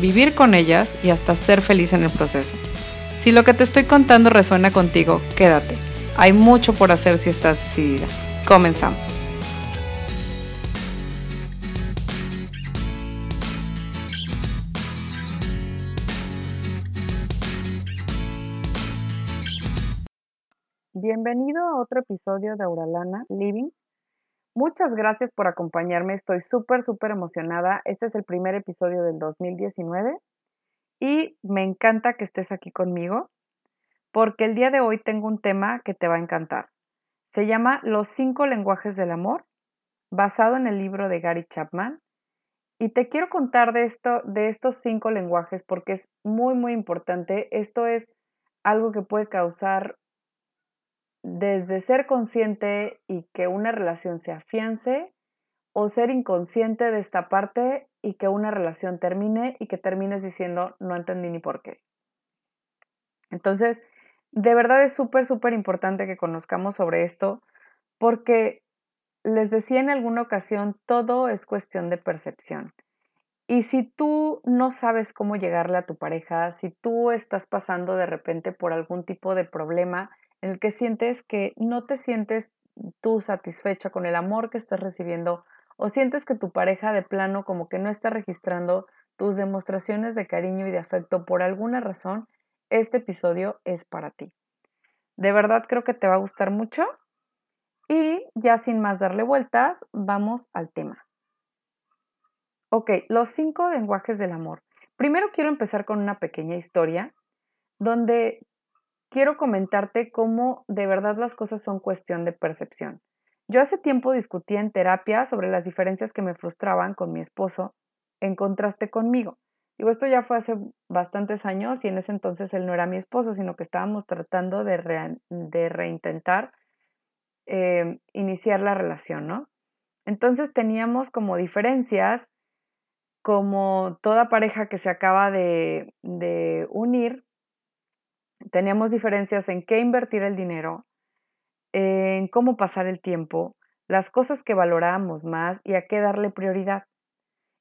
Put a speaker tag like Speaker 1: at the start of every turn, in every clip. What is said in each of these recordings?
Speaker 1: vivir con ellas y hasta ser feliz en el proceso. Si lo que te estoy contando resuena contigo, quédate. Hay mucho por hacer si estás decidida. Comenzamos. Bienvenido a otro episodio de Auralana Living. Muchas gracias por acompañarme. Estoy súper, súper emocionada. Este es el primer episodio del 2019 y me encanta que estés aquí conmigo porque el día de hoy tengo un tema que te va a encantar. Se llama Los cinco lenguajes del amor, basado en el libro de Gary Chapman. Y te quiero contar de, esto, de estos cinco lenguajes porque es muy, muy importante. Esto es algo que puede causar desde ser consciente y que una relación se afiance o ser inconsciente de esta parte y que una relación termine y que termines diciendo no entendí ni por qué. Entonces, de verdad es súper, súper importante que conozcamos sobre esto porque les decía en alguna ocasión, todo es cuestión de percepción. Y si tú no sabes cómo llegarle a tu pareja, si tú estás pasando de repente por algún tipo de problema, en el que sientes que no te sientes tú satisfecha con el amor que estás recibiendo o sientes que tu pareja de plano como que no está registrando tus demostraciones de cariño y de afecto por alguna razón, este episodio es para ti. De verdad creo que te va a gustar mucho y ya sin más darle vueltas, vamos al tema. Ok, los cinco lenguajes del amor. Primero quiero empezar con una pequeña historia donde quiero comentarte cómo de verdad las cosas son cuestión de percepción. Yo hace tiempo discutía en terapia sobre las diferencias que me frustraban con mi esposo en contraste conmigo. Digo, esto ya fue hace bastantes años y en ese entonces él no era mi esposo, sino que estábamos tratando de, reintentar eh, iniciar la relación, ¿no? Entonces teníamos como diferencias, como toda pareja que se acaba de unir, Teníamos diferencias en qué invertir el dinero, en cómo pasar el tiempo, las cosas que valorábamos más y a qué darle prioridad.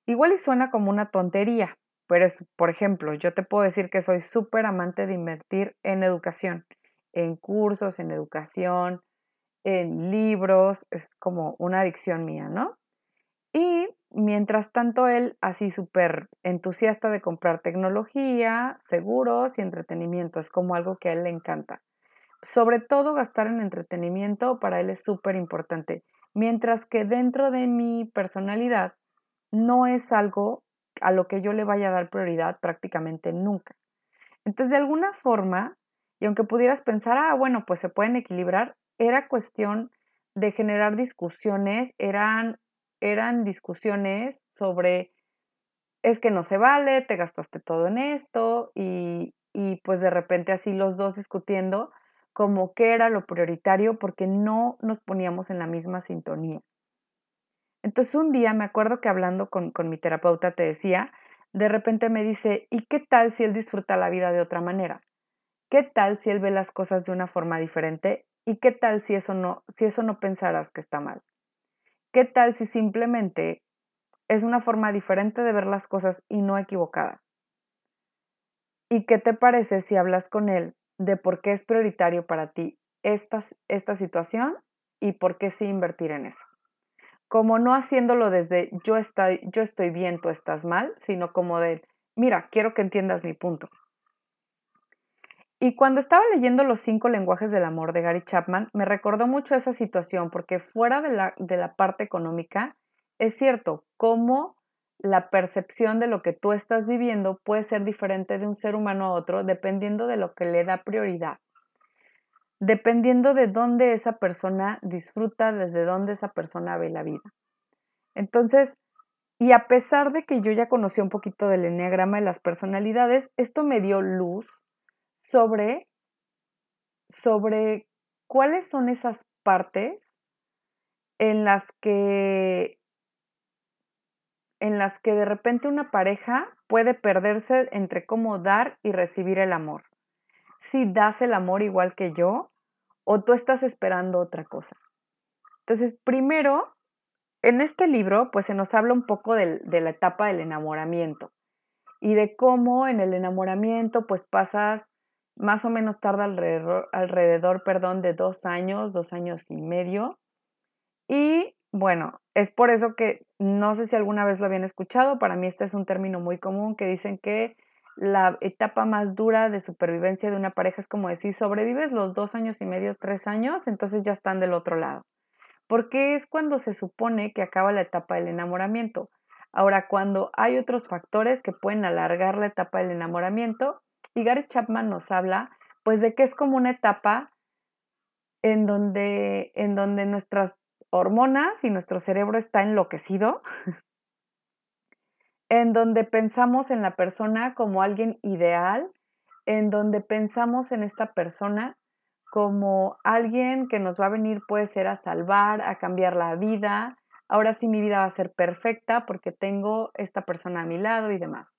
Speaker 1: Igual y suena como una tontería, pero es, por ejemplo, yo te puedo decir que soy súper amante de invertir en educación, en cursos, en educación, en libros, es como una adicción mía, ¿no? Y Mientras tanto, él, así súper entusiasta de comprar tecnología, seguros y entretenimiento, es como algo que a él le encanta. Sobre todo gastar en entretenimiento para él es súper importante, mientras que dentro de mi personalidad no es algo a lo que yo le vaya a dar prioridad prácticamente nunca. Entonces, de alguna forma, y aunque pudieras pensar, ah, bueno, pues se pueden equilibrar, era cuestión de generar discusiones, eran eran discusiones sobre es que no se vale, te gastaste todo en esto y, y pues de repente así los dos discutiendo como qué era lo prioritario porque no nos poníamos en la misma sintonía. Entonces un día me acuerdo que hablando con, con mi terapeuta te decía, de repente me dice, ¿y qué tal si él disfruta la vida de otra manera? ¿Qué tal si él ve las cosas de una forma diferente? ¿Y qué tal si eso no, si eso no pensaras que está mal? ¿Qué tal si simplemente es una forma diferente de ver las cosas y no equivocada? ¿Y qué te parece si hablas con él de por qué es prioritario para ti esta, esta situación y por qué sí invertir en eso? Como no haciéndolo desde yo estoy, yo estoy bien, tú estás mal, sino como de, mira, quiero que entiendas mi punto. Y cuando estaba leyendo Los cinco lenguajes del amor de Gary Chapman, me recordó mucho esa situación, porque fuera de la, de la parte económica, es cierto, cómo la percepción de lo que tú estás viviendo puede ser diferente de un ser humano a otro dependiendo de lo que le da prioridad, dependiendo de dónde esa persona disfruta, desde dónde esa persona ve la vida. Entonces, Y a pesar de que yo ya conocía un poquito del enneagrama de las personalidades, esto me dio luz sobre, sobre cuáles son esas partes en las que en las que de repente una pareja puede perderse entre cómo dar y recibir el amor. Si das el amor igual que yo o tú estás esperando otra cosa. Entonces, primero, en este libro, pues se nos habla un poco de, la etapa del enamoramiento y de cómo en el enamoramiento, pues pasas más o menos tarda alrededor, alrededor perdón, de dos años, dos años y medio. Y bueno, es por eso que no sé si alguna vez lo habían escuchado, para mí este es un término muy común que dicen que la etapa más dura de supervivencia de una pareja es como decir, sobrevives los dos años y medio, tres años, entonces ya están del otro lado porque es cuando se supone que acaba la etapa del enamoramiento. Ahora, cuando hay otros factores que pueden alargar la etapa del enamoramiento, y Gary Chapman nos habla, pues, de que es como una etapa en donde, en donde nuestras hormonas y nuestro cerebro está enloquecido, en donde pensamos en la persona como alguien ideal, en donde pensamos en esta persona como alguien que nos va a venir puede ser a salvar, a cambiar la vida. Ahora sí mi vida va a ser perfecta porque tengo esta persona a mi lado y demás.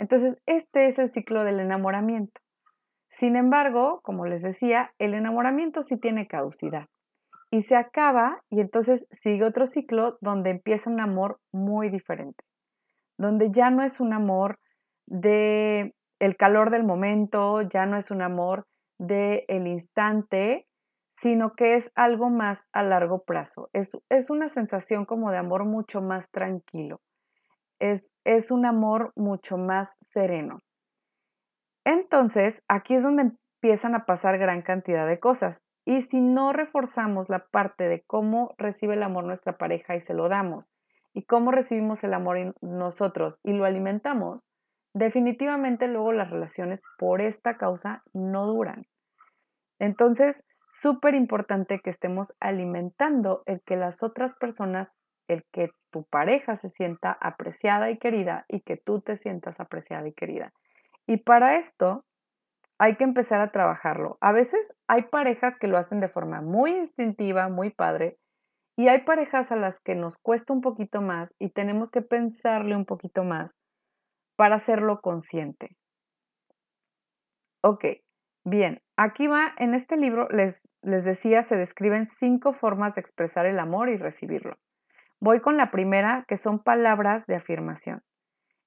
Speaker 1: Entonces, este es el ciclo del enamoramiento. Sin embargo, como les decía, el enamoramiento sí tiene caducidad y se acaba y entonces sigue otro ciclo donde empieza un amor muy diferente, donde ya no es un amor de el calor del momento, ya no es un amor del el instante, sino que es algo más a largo plazo. Es, es, una sensación como de amor mucho más tranquilo. Es, es un amor mucho más sereno. Entonces, aquí es donde empiezan a pasar gran cantidad de cosas. Y si no reforzamos la parte de cómo recibe el amor nuestra pareja y se lo damos, y cómo recibimos el amor nosotros y lo alimentamos, definitivamente luego las relaciones por esta causa no duran. Entonces, súper importante que estemos alimentando el que las otras personas, el que tu pareja se sienta apreciada y querida y que tú te sientas apreciada y querida. Y para esto hay que empezar a trabajarlo. A veces hay parejas que lo hacen de forma muy instintiva, muy padre, y hay parejas a las que nos cuesta un poquito más y tenemos que pensarle un poquito más para hacerlo consciente. Ok, bien, aquí va, en este libro les, les decía, se describen cinco formas de expresar el amor y recibirlo. Voy con la primera, que son palabras de afirmación.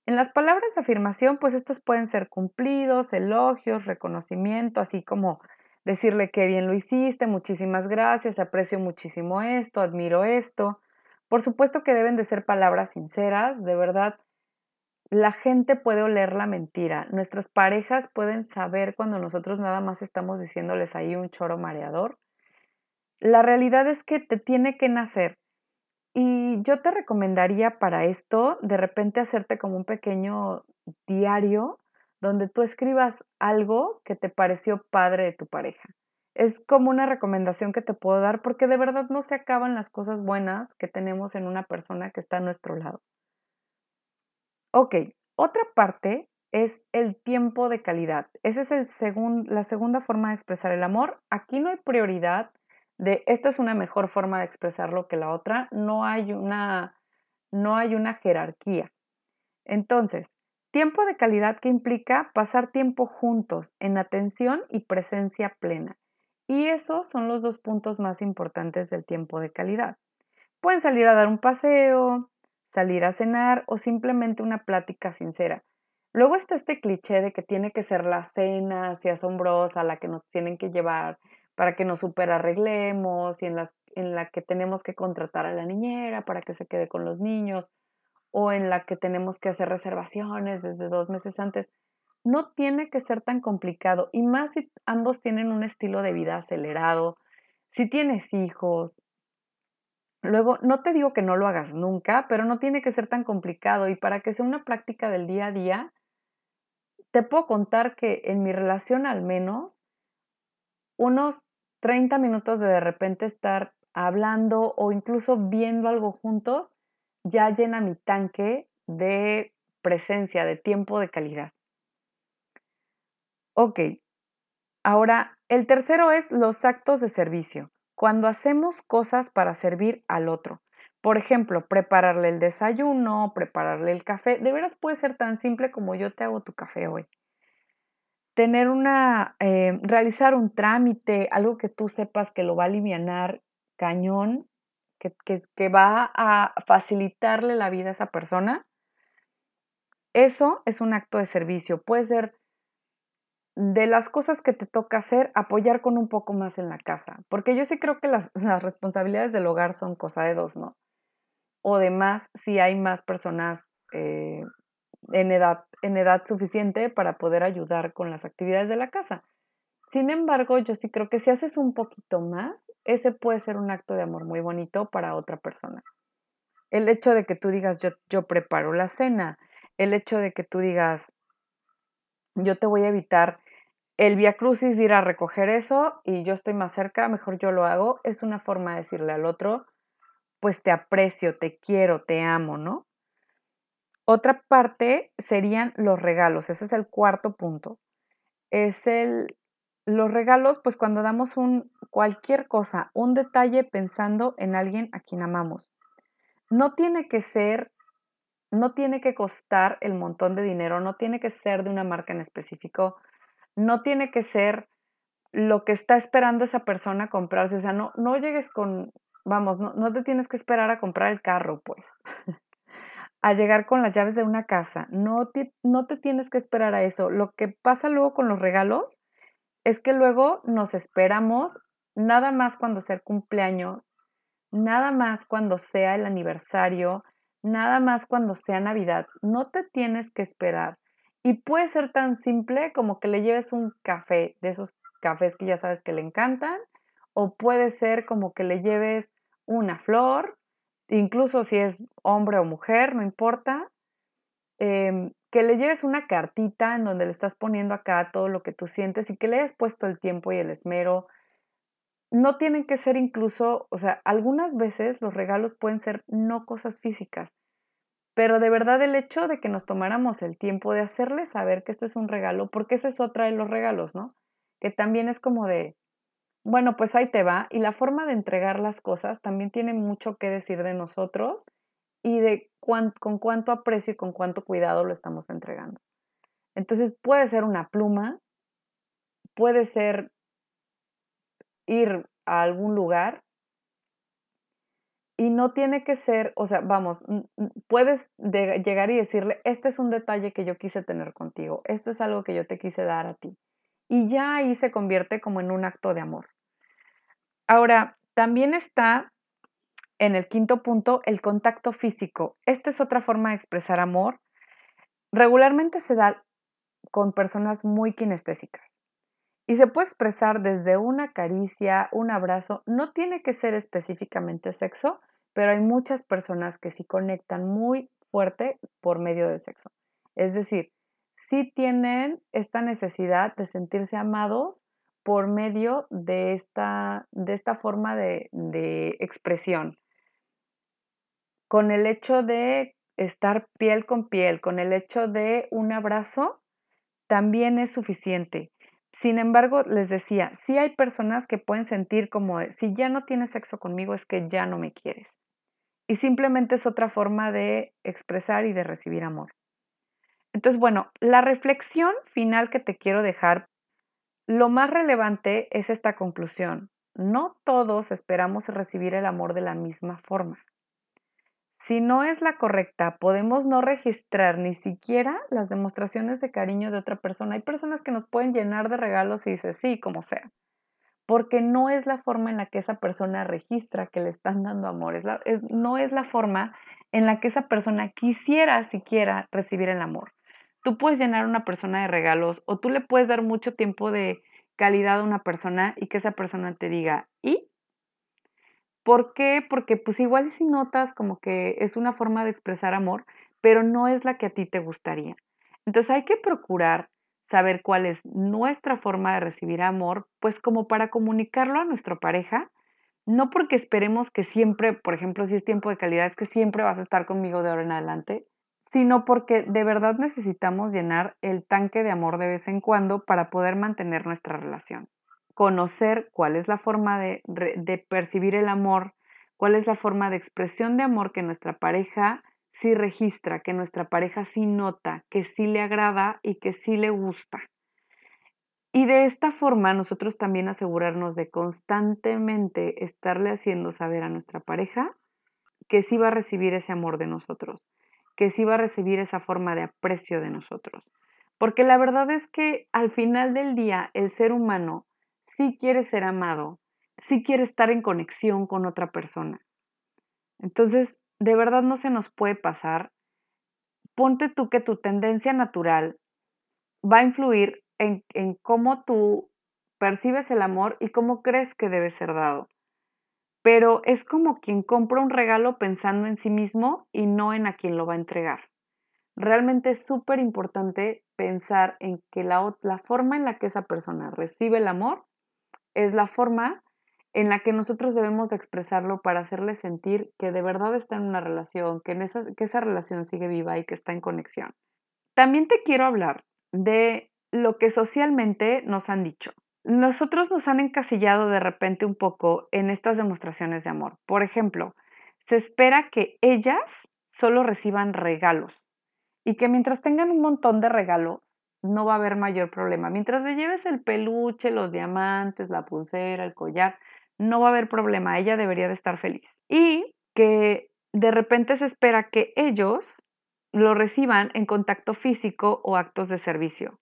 Speaker 1: En las palabras de afirmación, pues estas pueden ser cumplidos, elogios, reconocimiento, así como decirle que bien lo hiciste, muchísimas gracias, aprecio muchísimo esto, admiro esto. Por supuesto que deben de ser palabras sinceras, de verdad, la gente puede oler la mentira. Nuestras parejas pueden saber cuando nosotros nada más estamos diciéndoles ahí un choro mareador. La realidad es que te tiene que nacer. Y yo te recomendaría para esto de repente hacerte como un pequeño diario donde tú escribas algo que te pareció padre de tu pareja. Es como una recomendación que te puedo dar porque de verdad no se acaban las cosas buenas que tenemos en una persona que está a nuestro lado. Ok, otra parte es el tiempo de calidad. Esa es la segunda forma de expresar el amor. Aquí no hay prioridad de esta es una mejor forma de expresarlo que la otra. No hay una, no hay una jerarquía. Entonces, tiempo de calidad que implica pasar tiempo juntos en atención y presencia plena. Y esos son los dos puntos más importantes del tiempo de calidad. Pueden salir a dar un paseo, salir a cenar o simplemente una plática sincera. Luego está este cliché de que tiene que ser la cena así asombrosa, la que nos tienen que llevar para que nos super arreglemos y en, las, en la que tenemos que contratar a la niñera para que se quede con los niños o en la que tenemos que hacer reservaciones desde dos meses antes. No tiene que ser tan complicado y más si ambos tienen un estilo de vida acelerado, si tienes hijos, Luego, no te digo que no lo hagas nunca, pero no tiene que ser tan complicado y para que sea una práctica del día a día, te puedo contar que en mi relación al menos, unos 30 minutos de de repente estar hablando o incluso viendo algo juntos, ya llena mi tanque de presencia, de tiempo de calidad. Ok, ahora el tercero es los actos de servicio, cuando hacemos cosas para servir al otro. Por ejemplo, prepararle el desayuno, prepararle el café. De veras puede ser tan simple como yo te hago tu café hoy. Tener una, eh, realizar un trámite, algo que tú sepas que lo va a aliviar cañón, que, que va a facilitarle la vida a esa persona. Eso es un acto de servicio. Puede ser de las cosas que te toca hacer, apoyar con un poco más en la casa. Porque yo sí creo que las, las responsabilidades del hogar son cosa de dos, ¿no? o de más si hay más personas eh, en, edad, en edad suficiente para poder ayudar con las actividades de la casa. Sin embargo, yo sí creo que si haces un poquito más, ese puede ser un acto de amor muy bonito para otra persona. El hecho de que tú digas, yo, yo preparo la cena, el hecho de que tú digas, yo te voy a evitar el via crucis de ir a recoger eso y yo estoy más cerca, mejor yo lo hago, es una forma de decirle al otro, pues te aprecio, te quiero, te amo, ¿no? Otra parte serían los regalos, ese es el cuarto punto. Es el, los regalos, pues cuando damos un, cualquier cosa, un detalle pensando en alguien a quien amamos. No tiene que ser, no tiene que costar el montón de dinero, no tiene que ser de una marca en específico, no tiene que ser lo que está esperando esa persona comprarse. O sea, no, no llegues con, Vamos, no, no te tienes que esperar a comprar el carro, pues. a llegar con las llaves de una casa. No te, no te tienes que esperar a eso. Lo que pasa luego con los regalos es que luego nos esperamos nada más cuando sea el cumpleaños, nada más cuando sea el aniversario, nada más cuando sea Navidad. No te tienes que esperar. Y puede ser tan simple como que le lleves un café, de esos cafés que ya sabes que le encantan, o puede ser como que le lleves una flor, incluso si es hombre o mujer, no importa, em, que le lleves una cartita en donde le estás poniendo acá todo lo que tú sientes y que le hayas puesto el tiempo y el esmero. No tienen que ser incluso, o sea, algunas veces los regalos pueden ser no cosas físicas, pero de verdad el hecho de que nos tomáramos el tiempo de hacerle saber que este es un regalo, porque esa es otra de los regalos, ¿no? Que también es como de, bueno, pues ahí te va. Y la forma de entregar las cosas también tiene mucho que decir de nosotros y de con cuánto aprecio y con cuánto cuidado lo estamos entregando. Entonces puede ser una pluma, puede ser ir a algún lugar y no tiene que ser, o sea, vamos, puedes llegar y decirle, este es un detalle que yo quise tener contigo, esto es algo que yo te quise dar a ti. Y ya ahí se convierte como en un acto de amor. Ahora, también está en el quinto punto el contacto físico. Esta es otra forma de expresar amor. Regularmente se da con personas muy kinestésicas y se puede expresar desde una caricia, un abrazo. No tiene que ser específicamente sexo, pero hay muchas personas que sí conectan muy fuerte por medio del sexo. Es decir, tienen esta necesidad de sentirse amados por medio de esta, de esta forma de, de expresión. Con el hecho de estar piel con piel, con el hecho de un abrazo, también es suficiente. Sin embargo, les decía, sí hay personas que pueden sentir como, si ya no tienes sexo conmigo es que ya no me quieres. Y simplemente es otra forma de expresar y de recibir amor. Entonces, bueno, la reflexión final que te quiero dejar lo más relevante es esta conclusión. No todos esperamos recibir el amor de la misma forma. Si no es la correcta, podemos no registrar ni siquiera las demostraciones de cariño de otra persona. Hay personas que nos pueden llenar de regalos y dice sí, como sea, porque no es la forma en la que esa persona registra que le están dando amor, no es la forma en la que esa persona quisiera siquiera recibir el amor tú puedes llenar a una persona de regalos o tú le puedes dar mucho tiempo de calidad a una persona y que esa persona te diga, ¿y? ¿Por qué? Porque pues igual si notas como que es una forma de expresar amor, pero no es la que a ti te gustaría. Entonces hay que procurar saber cuál es nuestra forma de recibir amor, pues como para comunicarlo a nuestra pareja no porque esperemos que siempre, por ejemplo, si es tiempo de calidad, es que siempre vas a estar conmigo de ahora en adelante, sino porque de verdad necesitamos llenar el tanque de amor de vez en cuando para poder mantener nuestra relación. Conocer cuál es la forma de, de percibir el amor, cuál es la forma de expresión de amor que nuestra pareja sí registra, que nuestra pareja sí nota, que sí le agrada y que sí le gusta. Y de esta forma nosotros también asegurarnos de constantemente estarle haciendo saber a nuestra pareja que sí va a recibir ese amor de nosotros, que sí va a recibir esa forma de aprecio de nosotros. Porque la verdad es que al final del día el ser humano sí quiere ser amado, sí quiere estar en conexión con otra persona. Entonces, de verdad no se nos puede pasar. Ponte tú que tu tendencia natural va a influir en, cómo tú percibes el amor y cómo crees que debe ser dado. Pero es como quien compra un regalo pensando en sí mismo y no en a quien lo va a entregar. Realmente es súper importante pensar en que la, la forma en la que esa persona recibe el amor es la forma en la que nosotros debemos de expresarlo para hacerle sentir que de verdad está en una relación, que, en esa, que esa relación sigue viva y que está en conexión. También te quiero hablar de lo que socialmente nos han dicho. Nosotros nos han encasillado de repente un poco en estas demostraciones de amor. Por ejemplo, se espera que ellas solo reciban regalos y que mientras tengan un montón de regalos, no va a haber mayor problema. Mientras le lleves el peluche, los diamantes, la pulsera, el collar, no va a haber problema. Ella debería de estar feliz. Y que de repente se espera que ellos lo reciban en contacto físico o actos de servicio.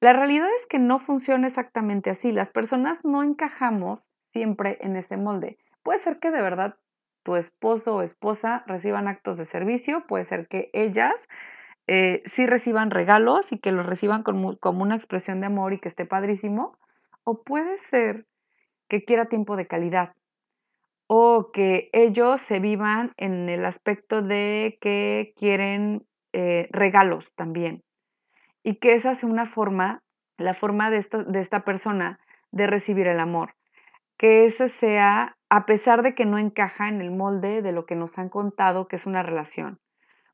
Speaker 1: La realidad es que no funciona exactamente así. Las personas no encajamos siempre en ese molde. Puede ser que de verdad tu esposo o esposa reciban actos de servicio, puede ser que ellas eh, sí reciban regalos y que los reciban como, como una expresión de amor y que esté padrísimo, o puede ser que quiera tiempo de calidad o que ellos se vivan en el aspecto de que quieren eh, regalos también y que esa sea una forma, la forma de esta, de esta persona de recibir el amor. Que ese sea, a pesar de que no encaja en el molde de lo que nos han contado que es una relación.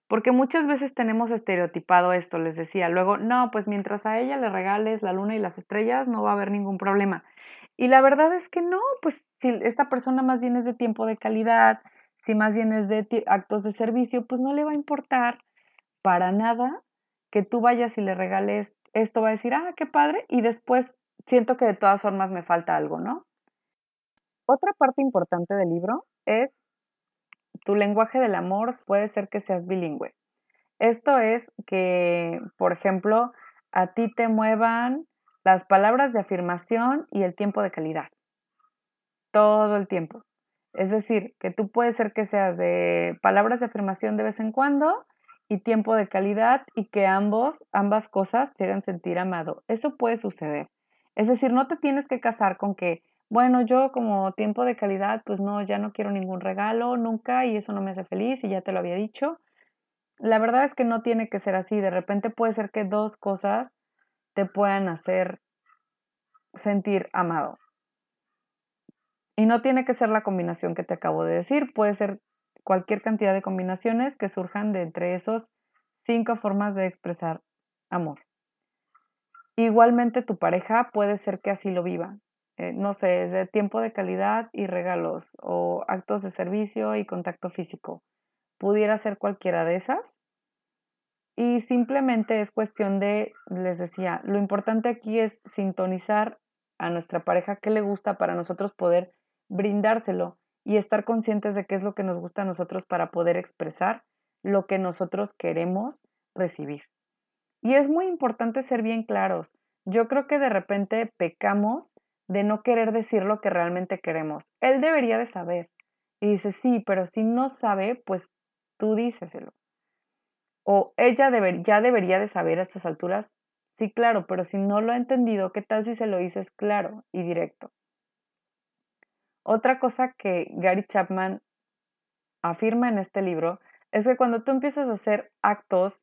Speaker 1: Porque muchas veces tenemos estereotipado esto, les decía, luego, no, pues mientras a ella le regales la luna y las estrellas, no va a haber ningún problema. Y la verdad es que no, pues si esta persona más bien es de tiempo de calidad, si más bien es de actos de servicio, pues no le va a importar para nada que tú vayas y le regales esto, va a decir, ah, qué padre, y después siento que de todas formas me falta algo, ¿no? Otra parte importante del libro es tu lenguaje del amor puede ser que seas bilingüe. Esto es que, por ejemplo, a ti te muevan las palabras de afirmación y el tiempo de calidad. Todo el tiempo. Es decir, que tú puedes ser que seas de palabras de afirmación de vez en cuando y tiempo de calidad y que ambos, ambas cosas te hagan sentir amado. Eso puede suceder. Es decir, no te tienes que casar con que, bueno, yo como tiempo de calidad, pues no, ya no quiero ningún regalo nunca y eso no me hace feliz y ya te lo había dicho. La verdad es que no tiene que ser así. De repente puede ser que dos cosas te puedan hacer sentir amado. Y no tiene que ser la combinación que te acabo de decir, puede ser cualquier cantidad de combinaciones que surjan de entre esos cinco formas de expresar amor. Igualmente tu pareja puede ser que así lo viva. Eh, no sé, de tiempo de calidad y regalos o actos de servicio y contacto físico. Pudiera ser cualquiera de esas. Y simplemente es cuestión de, les decía, lo importante aquí es sintonizar a nuestra pareja qué le gusta para nosotros poder brindárselo y estar conscientes de qué es lo que nos gusta a nosotros para poder expresar lo que nosotros queremos recibir. Y es muy importante ser bien claros. Yo creo que de repente pecamos de no querer decir lo que realmente queremos. Él debería de saber. Y dice, sí, pero si no sabe, pues tú díceselo. O ella ya debería de saber a estas alturas. Sí, claro, pero si no lo ha entendido, ¿qué tal si se lo dices claro y directo? Otra cosa que Gary Chapman afirma en este libro es que cuando tú empiezas a hacer actos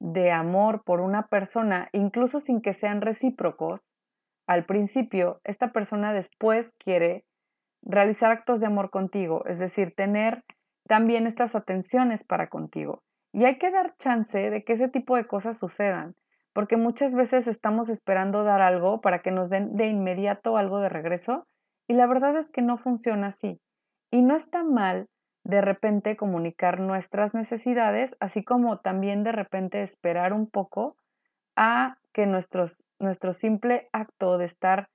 Speaker 1: de amor por una persona, incluso sin que sean recíprocos, al principio esta persona después quiere realizar actos de amor contigo, es decir, tener también estas atenciones para contigo. Y hay que dar chance de que ese tipo de cosas sucedan, porque muchas veces estamos esperando dar algo para que nos den de inmediato algo de regreso y la verdad es que no funciona así. Y no está mal de repente comunicar nuestras necesidades, así como también de repente esperar un poco a que nuestros, nuestro simple acto de estar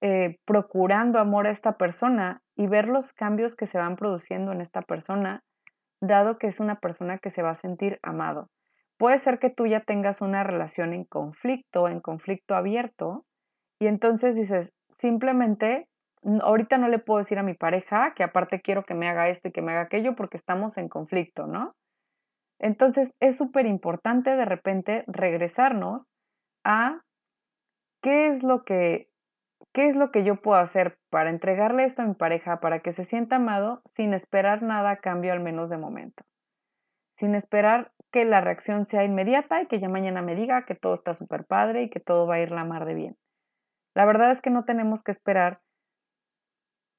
Speaker 1: eh, procurando amor a esta persona y ver los cambios que se van produciendo en esta persona, dado que es una persona que se va a sentir amado. Puede ser que tú ya tengas una relación en conflicto, en conflicto abierto, y entonces dices, simplemente, ahorita no le puedo decir a mi pareja que aparte quiero que me haga esto y que me haga aquello porque estamos en conflicto, ¿no? Entonces es súper importante de repente regresarnos a qué es lo que ¿Qué es lo que yo puedo hacer para entregarle esto a mi pareja para que se sienta amado sin esperar nada a cambio al menos de momento? Sin esperar que la reacción sea inmediata y que ya mañana me diga que todo está súper padre y que todo va a ir la mar de bien. La verdad es que no tenemos que esperar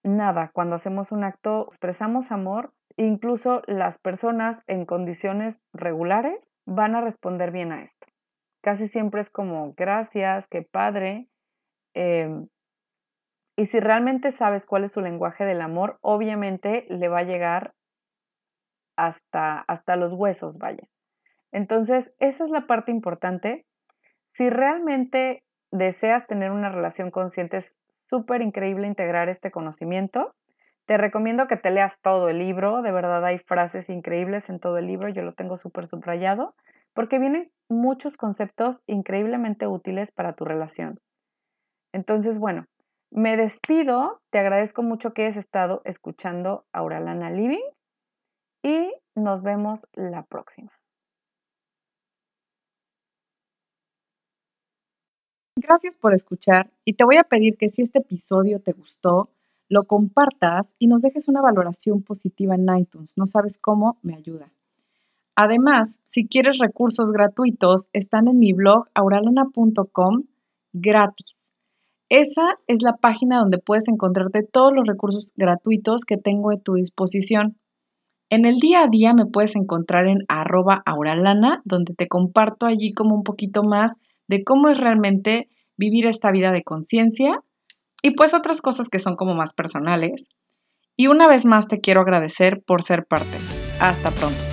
Speaker 1: nada. Cuando hacemos un acto, expresamos amor, incluso las personas en condiciones regulares van a responder bien a esto. Casi siempre es como, gracias, qué padre. Em, y si realmente sabes cuál es su lenguaje del amor, obviamente le va a llegar hasta, hasta los huesos, vaya. Entonces, esa es la parte importante. Si realmente deseas tener una relación consciente, súper increíble integrar este conocimiento. Te recomiendo que te leas todo el libro, de verdad hay frases increíbles en todo el libro, yo lo tengo súper subrayado, porque vienen muchos conceptos increíblemente útiles para tu relación. Entonces, bueno, me despido, te agradezco mucho que hayas estado escuchando Auralana Living y nos vemos la próxima.
Speaker 2: Gracias por escuchar y te voy a pedir que si este episodio te gustó, lo compartas y nos dejes una valoración positiva en iTunes. No sabes cómo, me ayuda. Además, si quieres recursos gratuitos, están en mi blog auralana.com gratis. Esa es la página donde puedes encontrarte todos los recursos gratuitos que tengo a tu disposición. En el día a día me puedes encontrar en arroba auralana, donde te comparto allí como un poquito más de cómo es realmente vivir esta vida de conciencia y pues otras cosas que son como más personales. Y una vez más te quiero agradecer por ser parte. Hasta pronto.